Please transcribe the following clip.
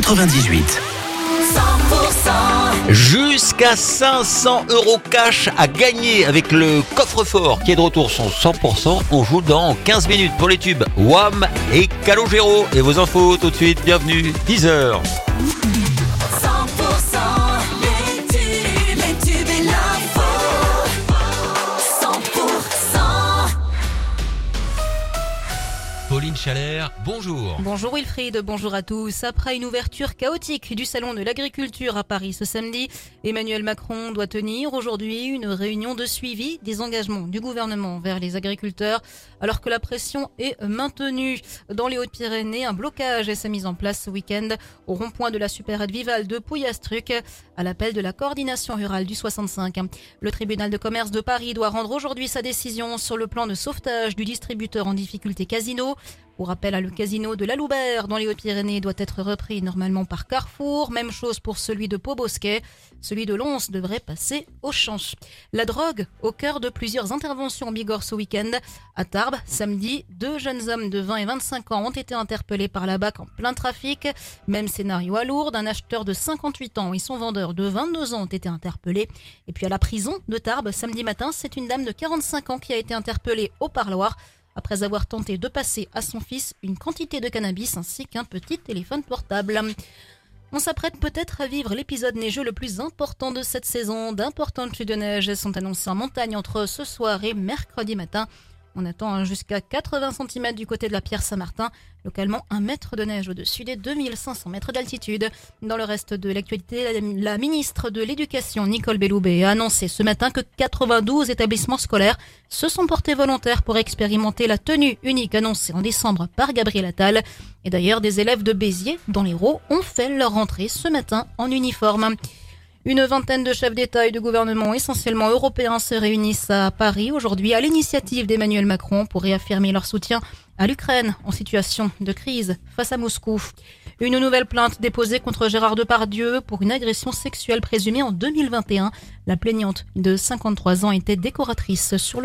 98. Jusqu'à 500 euros cash à gagner avec le coffre-fort qui est de retour son 100%. On joue dans 15 minutes pour les tubes Wham et Calogero. Et vos infos tout de suite, bienvenue, 10h. Bonjour. Bonjour Wilfried, bonjour à tous. Après une ouverture chaotique du Salon de l'Agriculture à Paris ce samedi, Emmanuel Macron doit tenir aujourd'hui une réunion de suivi des engagements du gouvernement vers les agriculteurs, alors que la pression est maintenue. Dans les Hautes-Pyrénées, un blocage s'est mis en place ce week-end au rond-point de la supérette Vival de Pouillastruc, à l'appel de la coordination rurale du 65. Le tribunal de commerce de Paris doit rendre aujourd'hui sa décision sur le plan de sauvetage du distributeur en difficulté Casino. Pour rappel, le casino de la Loubert dans les Hautes-Pyrénées doit être repris normalement par Carrefour. Même chose pour celui de Pau-Bosquet. Celui de Lons devrait passer au champ. La drogue au cœur de plusieurs interventions en Bigorre ce week-end. À Tarbes, samedi, deux jeunes hommes de 20 et 25 ans ont été interpellés par la BAC en plein trafic. Même scénario à Lourdes, un acheteur de 58 ans et son vendeur de 22 ans ont été interpellés. Et puis à la prison de Tarbes, samedi matin, c'est une dame de 45 ans qui a été interpellée au parloir après avoir tenté de passer à son fils une quantité de cannabis ainsi qu'un petit téléphone portable. On s'apprête peut-être à vivre l'épisode neigeux le plus important de cette saison. D'importantes chutes de neige sont annoncées en montagne entre ce soir et mercredi matin. On attend hein, jusqu'à 80 cm du côté de la Pierre Saint-Martin, localement un mètre de neige au-dessus des 2500 mètres d'altitude. Dans le reste de l'actualité, la, ministre de l'Éducation, Nicole Belloubet, a annoncé ce matin que 92 établissements scolaires se sont portés volontaires pour expérimenter la tenue unique annoncée en décembre par Gabriel Attal. Et d'ailleurs, des élèves de Béziers, dans l'Hérault, ont fait leur rentrée ce matin en uniforme. Une vingtaine de chefs d'État et de gouvernement essentiellement européens se réunissent à Paris aujourd'hui à l'initiative d'Emmanuel Macron pour réaffirmer leur soutien à l'Ukraine en situation de crise face à Moscou. Une nouvelle plainte déposée contre Gérard Depardieu pour une agression sexuelle présumée en 2021. La plaignante de 53 ans était décoratrice sur le